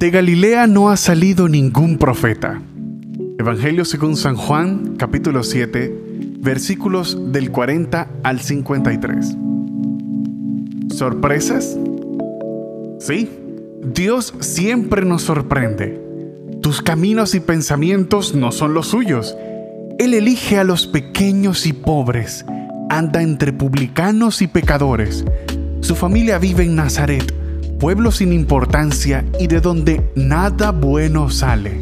De Galilea no ha salido ningún profeta. Evangelio según San Juan, capítulo 7, versículos del 40 al 53. ¿Sorpresas? Sí, Dios siempre nos sorprende. Tus caminos y pensamientos no son los suyos. Él elige a los pequeños y pobres, anda entre publicanos y pecadores. Su familia vive en Nazaret, pueblo sin importancia y de donde nada bueno sale.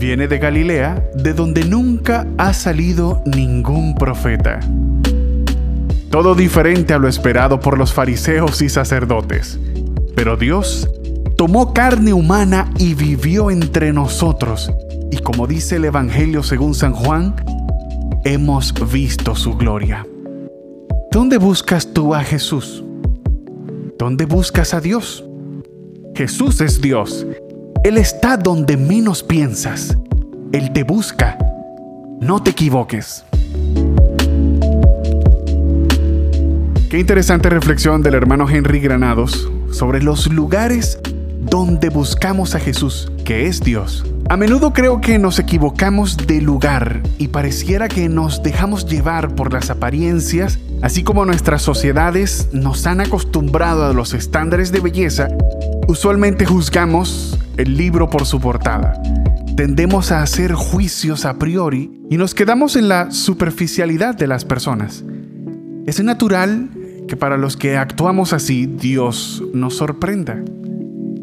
Viene de Galilea, de donde nunca ha salido ningún profeta. Todo diferente a lo esperado por los fariseos y sacerdotes. Pero Dios tomó carne humana y vivió entre nosotros. Y como dice el Evangelio según San Juan, hemos visto su gloria. ¿Dónde buscas tú a Jesús? ¿Dónde buscas a Dios? Jesús es Dios. Él está donde menos piensas. Él te busca. No te equivoques. Qué interesante reflexión del hermano Henry Granados sobre los lugares donde buscamos a Jesús, que es Dios. A menudo creo que nos equivocamos de lugar y pareciera que nos dejamos llevar por las apariencias, así como nuestras sociedades nos han acostumbrado a los estándares de belleza, usualmente juzgamos el libro por su portada. Tendemos a hacer juicios a priori y nos quedamos en la superficialidad de las personas. Es natural que para los que actuamos así, Dios nos sorprenda.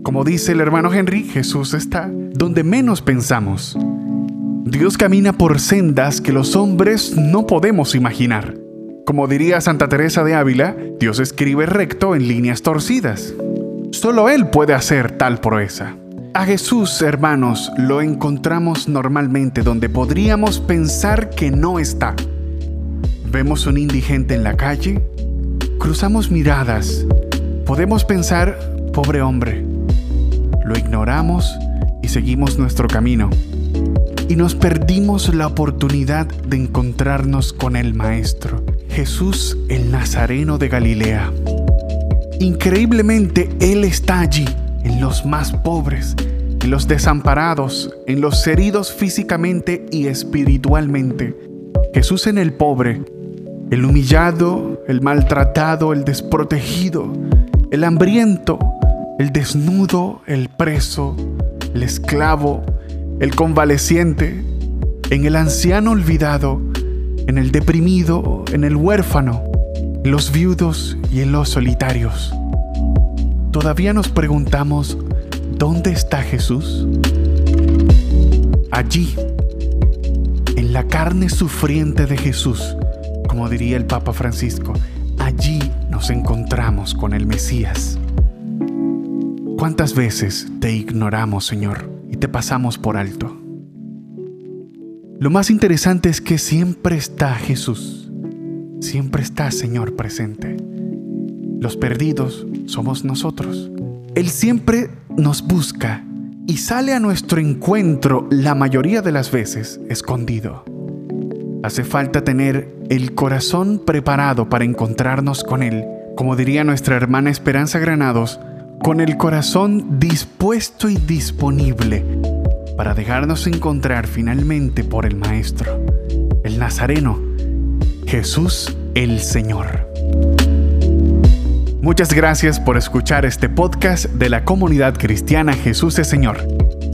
Como dice el hermano Henry, Jesús está donde menos pensamos. Dios camina por sendas que los hombres no podemos imaginar. Como diría Santa Teresa de Ávila, Dios escribe recto en líneas torcidas. Solo Él puede hacer tal proeza. A Jesús, hermanos, lo encontramos normalmente donde podríamos pensar que no está. Vemos un indigente en la calle, cruzamos miradas, podemos pensar, pobre hombre, lo ignoramos y seguimos nuestro camino. Y nos perdimos la oportunidad de encontrarnos con el Maestro, Jesús el Nazareno de Galilea. Increíblemente, Él está allí, en los más pobres, en los desamparados, en los heridos físicamente y espiritualmente. Jesús en el pobre, el humillado, el maltratado, el desprotegido, el hambriento, el desnudo, el preso, el esclavo, el convaleciente, en el anciano olvidado, en el deprimido, en el huérfano, los viudos y en los solitarios. Todavía nos preguntamos, ¿dónde está Jesús? Allí, en la carne sufriente de Jesús, como diría el Papa Francisco, allí nos encontramos con el Mesías. ¿Cuántas veces te ignoramos, Señor, y te pasamos por alto? Lo más interesante es que siempre está Jesús, siempre está Señor presente. Los perdidos somos nosotros. Él siempre nos busca y sale a nuestro encuentro la mayoría de las veces escondido. Hace falta tener el corazón preparado para encontrarnos con Él, como diría nuestra hermana Esperanza Granados, con el corazón dispuesto y disponible para dejarnos encontrar finalmente por el Maestro, el Nazareno, Jesús el Señor. Muchas gracias por escuchar este podcast de la comunidad cristiana Jesús es Señor.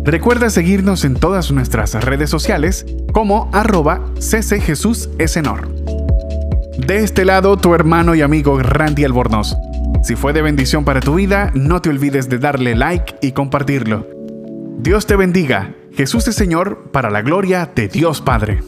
Recuerda seguirnos en todas nuestras redes sociales como arroba ccjesusesenor. De este lado, tu hermano y amigo Randy Albornoz. Si fue de bendición para tu vida, no te olvides de darle like y compartirlo. Dios te bendiga. Jesús es Señor para la gloria de Dios Padre.